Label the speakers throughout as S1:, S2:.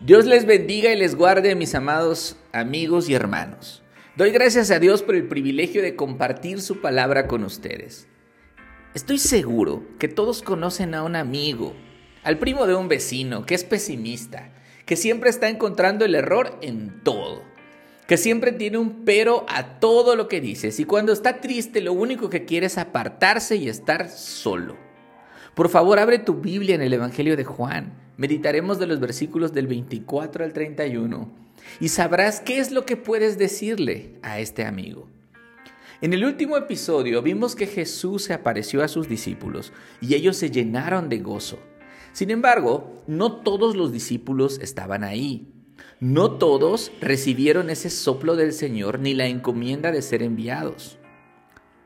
S1: Dios les bendiga y les guarde, mis amados amigos y hermanos. Doy gracias a Dios por el privilegio de compartir su palabra con ustedes. Estoy seguro que todos conocen a un amigo, al primo de un vecino, que es pesimista, que siempre está encontrando el error en todo, que siempre tiene un pero a todo lo que dices y cuando está triste lo único que quiere es apartarse y estar solo. Por favor, abre tu Biblia en el Evangelio de Juan Meditaremos de los versículos del 24 al 31 y sabrás qué es lo que puedes decirle a este amigo. En el último episodio vimos que Jesús se apareció a sus discípulos y ellos se llenaron de gozo. Sin embargo, no todos los discípulos estaban ahí. No todos recibieron ese soplo del Señor ni la encomienda de ser enviados.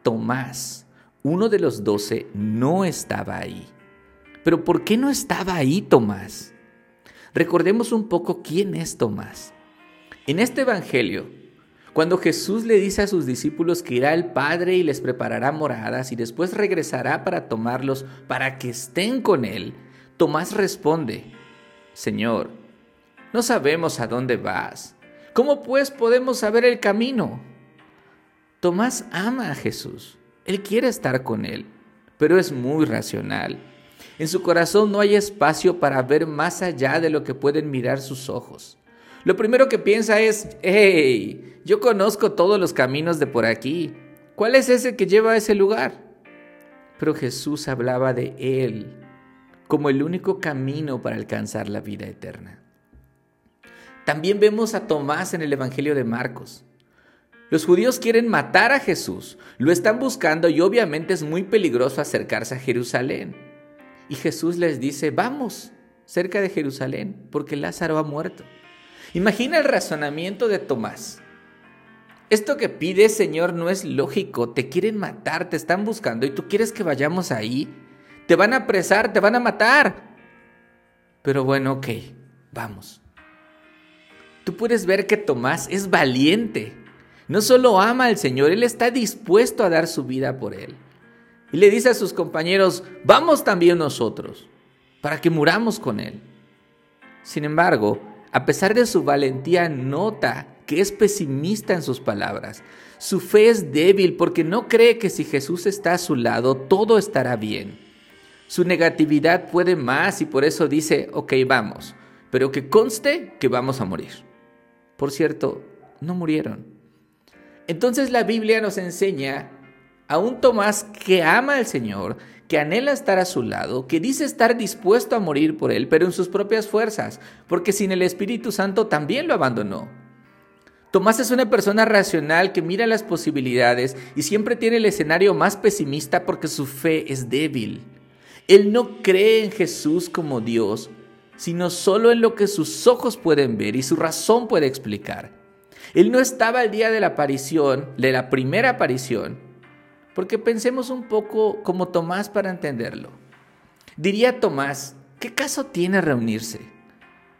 S1: Tomás, uno de los doce, no estaba ahí. Pero ¿por qué no estaba ahí Tomás? Recordemos un poco quién es Tomás. En este Evangelio, cuando Jesús le dice a sus discípulos que irá al Padre y les preparará moradas y después regresará para tomarlos para que estén con Él, Tomás responde, Señor, no sabemos a dónde vas. ¿Cómo pues podemos saber el camino? Tomás ama a Jesús. Él quiere estar con Él, pero es muy racional. En su corazón no hay espacio para ver más allá de lo que pueden mirar sus ojos. Lo primero que piensa es, hey, yo conozco todos los caminos de por aquí. ¿Cuál es ese que lleva a ese lugar? Pero Jesús hablaba de Él como el único camino para alcanzar la vida eterna. También vemos a Tomás en el Evangelio de Marcos. Los judíos quieren matar a Jesús, lo están buscando y obviamente es muy peligroso acercarse a Jerusalén. Y Jesús les dice, vamos cerca de Jerusalén, porque Lázaro ha muerto. Imagina el razonamiento de Tomás. Esto que pide Señor no es lógico, te quieren matar, te están buscando y tú quieres que vayamos ahí. Te van a apresar, te van a matar. Pero bueno, ok, vamos. Tú puedes ver que Tomás es valiente. No solo ama al Señor, él está dispuesto a dar su vida por él. Y le dice a sus compañeros, vamos también nosotros, para que muramos con él. Sin embargo, a pesar de su valentía, nota que es pesimista en sus palabras. Su fe es débil porque no cree que si Jesús está a su lado, todo estará bien. Su negatividad puede más y por eso dice, ok, vamos, pero que conste que vamos a morir. Por cierto, no murieron. Entonces la Biblia nos enseña a un Tomás que ama al Señor, que anhela estar a su lado, que dice estar dispuesto a morir por Él, pero en sus propias fuerzas, porque sin el Espíritu Santo también lo abandonó. Tomás es una persona racional que mira las posibilidades y siempre tiene el escenario más pesimista porque su fe es débil. Él no cree en Jesús como Dios, sino solo en lo que sus ojos pueden ver y su razón puede explicar. Él no estaba el día de la aparición, de la primera aparición, porque pensemos un poco como Tomás para entenderlo. Diría Tomás, ¿qué caso tiene reunirse?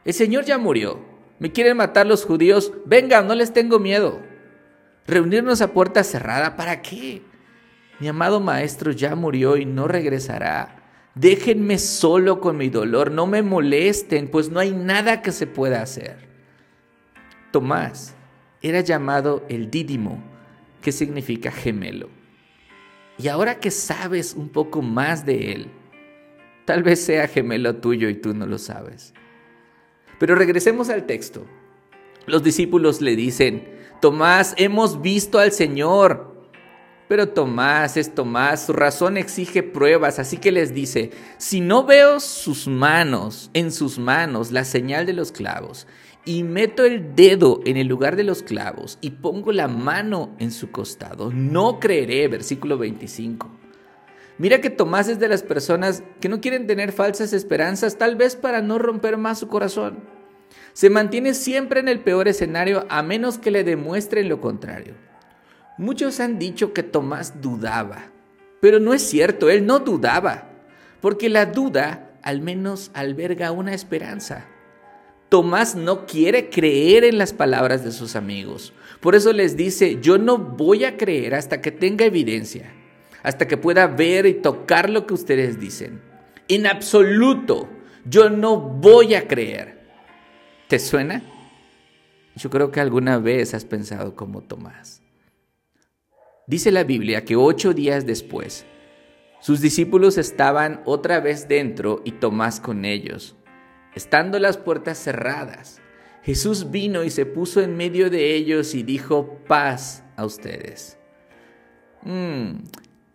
S1: El Señor ya murió. Me quieren matar los judíos. Venga, no les tengo miedo. Reunirnos a puerta cerrada, ¿para qué? Mi amado maestro ya murió y no regresará. Déjenme solo con mi dolor, no me molesten, pues no hay nada que se pueda hacer. Tomás era llamado el Dídimo, que significa gemelo. Y ahora que sabes un poco más de Él, tal vez sea gemelo tuyo y tú no lo sabes. Pero regresemos al texto. Los discípulos le dicen, Tomás, hemos visto al Señor. Pero Tomás es Tomás, su razón exige pruebas, así que les dice, si no veo sus manos, en sus manos, la señal de los clavos, y meto el dedo en el lugar de los clavos y pongo la mano en su costado, no creeré, versículo 25. Mira que Tomás es de las personas que no quieren tener falsas esperanzas, tal vez para no romper más su corazón. Se mantiene siempre en el peor escenario a menos que le demuestren lo contrario. Muchos han dicho que Tomás dudaba, pero no es cierto, él no dudaba, porque la duda al menos alberga una esperanza. Tomás no quiere creer en las palabras de sus amigos. Por eso les dice, yo no voy a creer hasta que tenga evidencia, hasta que pueda ver y tocar lo que ustedes dicen. En absoluto, yo no voy a creer. ¿Te suena? Yo creo que alguna vez has pensado como Tomás. Dice la Biblia que ocho días después, sus discípulos estaban otra vez dentro y Tomás con ellos. Estando las puertas cerradas, Jesús vino y se puso en medio de ellos y dijo, paz a ustedes. Mm,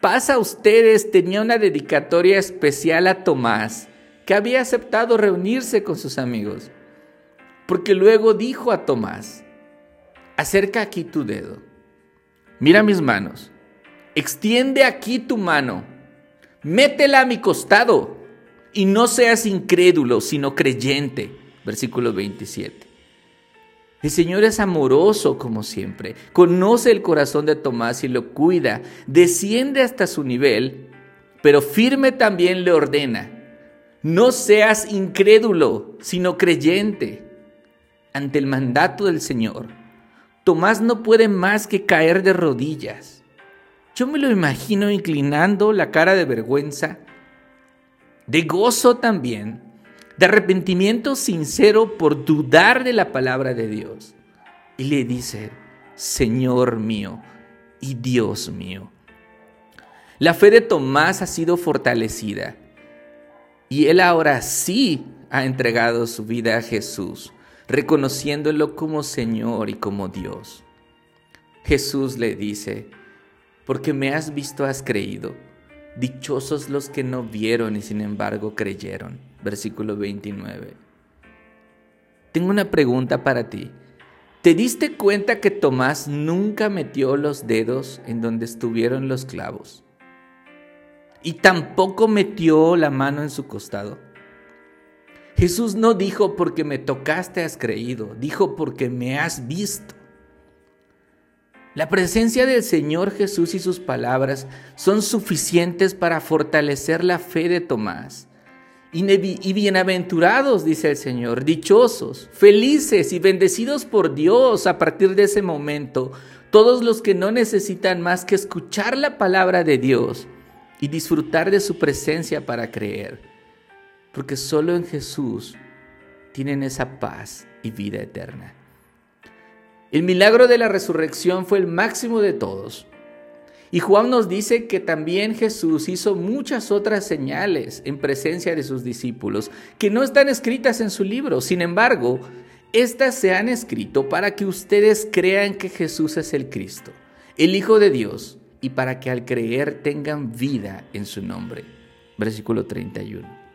S1: paz a ustedes tenía una dedicatoria especial a Tomás, que había aceptado reunirse con sus amigos, porque luego dijo a Tomás, acerca aquí tu dedo, mira mis manos, extiende aquí tu mano métela a mi costado y no seas incrédulo, sino creyente. Versículo 27. El Señor es amoroso como siempre, conoce el corazón de Tomás y lo cuida, desciende hasta su nivel, pero firme también le ordena, no seas incrédulo, sino creyente. Ante el mandato del Señor, Tomás no puede más que caer de rodillas yo me lo imagino inclinando la cara de vergüenza, de gozo también, de arrepentimiento sincero por dudar de la palabra de Dios. Y le dice, Señor mío y Dios mío. La fe de Tomás ha sido fortalecida y él ahora sí ha entregado su vida a Jesús, reconociéndolo como Señor y como Dios. Jesús le dice, porque me has visto has creído. Dichosos los que no vieron y sin embargo creyeron. Versículo 29. Tengo una pregunta para ti. ¿Te diste cuenta que Tomás nunca metió los dedos en donde estuvieron los clavos? Y tampoco metió la mano en su costado. Jesús no dijo porque me tocaste has creído, dijo porque me has visto. La presencia del Señor Jesús y sus palabras son suficientes para fortalecer la fe de Tomás. Y bienaventurados, dice el Señor, dichosos, felices y bendecidos por Dios a partir de ese momento, todos los que no necesitan más que escuchar la palabra de Dios y disfrutar de su presencia para creer. Porque solo en Jesús tienen esa paz y vida eterna. El milagro de la resurrección fue el máximo de todos. Y Juan nos dice que también Jesús hizo muchas otras señales en presencia de sus discípulos que no están escritas en su libro. Sin embargo, estas se han escrito para que ustedes crean que Jesús es el Cristo, el Hijo de Dios, y para que al creer tengan vida en su nombre. Versículo 31.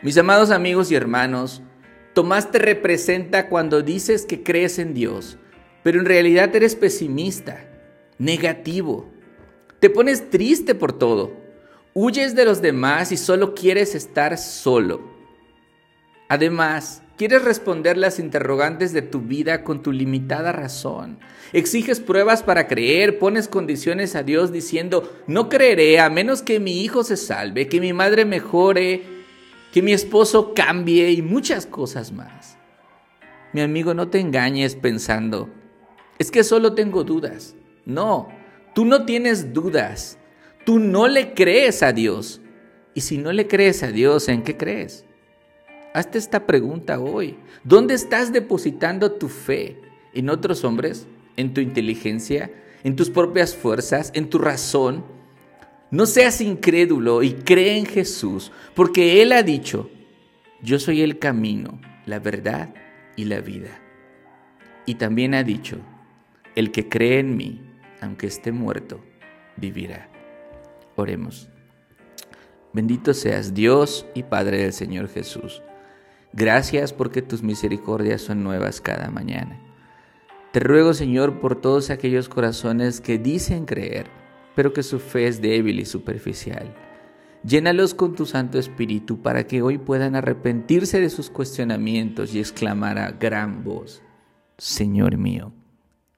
S1: Mis amados amigos y hermanos, Tomás te representa cuando dices que crees en Dios, pero en realidad eres pesimista, negativo. Te pones triste por todo. Huyes de los demás y solo quieres estar solo. Además, quieres responder las interrogantes de tu vida con tu limitada razón. Exiges pruebas para creer, pones condiciones a Dios diciendo, no creeré a menos que mi hijo se salve, que mi madre mejore, que mi esposo cambie y muchas cosas más. Mi amigo, no te engañes pensando, es que solo tengo dudas. No, tú no tienes dudas. Tú no le crees a Dios. Y si no le crees a Dios, ¿en qué crees? Hazte esta pregunta hoy. ¿Dónde estás depositando tu fe? ¿En otros hombres? ¿En tu inteligencia? ¿En tus propias fuerzas? ¿En tu razón? No seas incrédulo y cree en Jesús, porque Él ha dicho, yo soy el camino, la verdad y la vida. Y también ha dicho, el que cree en mí, aunque esté muerto, vivirá. Oremos. Bendito seas Dios y Padre del Señor Jesús. Gracias porque tus misericordias son nuevas cada mañana. Te ruego, Señor, por todos aquellos corazones que dicen creer pero que su fe es débil y superficial. Llénalos con tu Santo Espíritu para que hoy puedan arrepentirse de sus cuestionamientos y exclamar a gran voz, Señor mío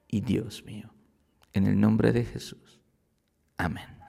S1: y Dios mío, en el nombre de Jesús. Amén.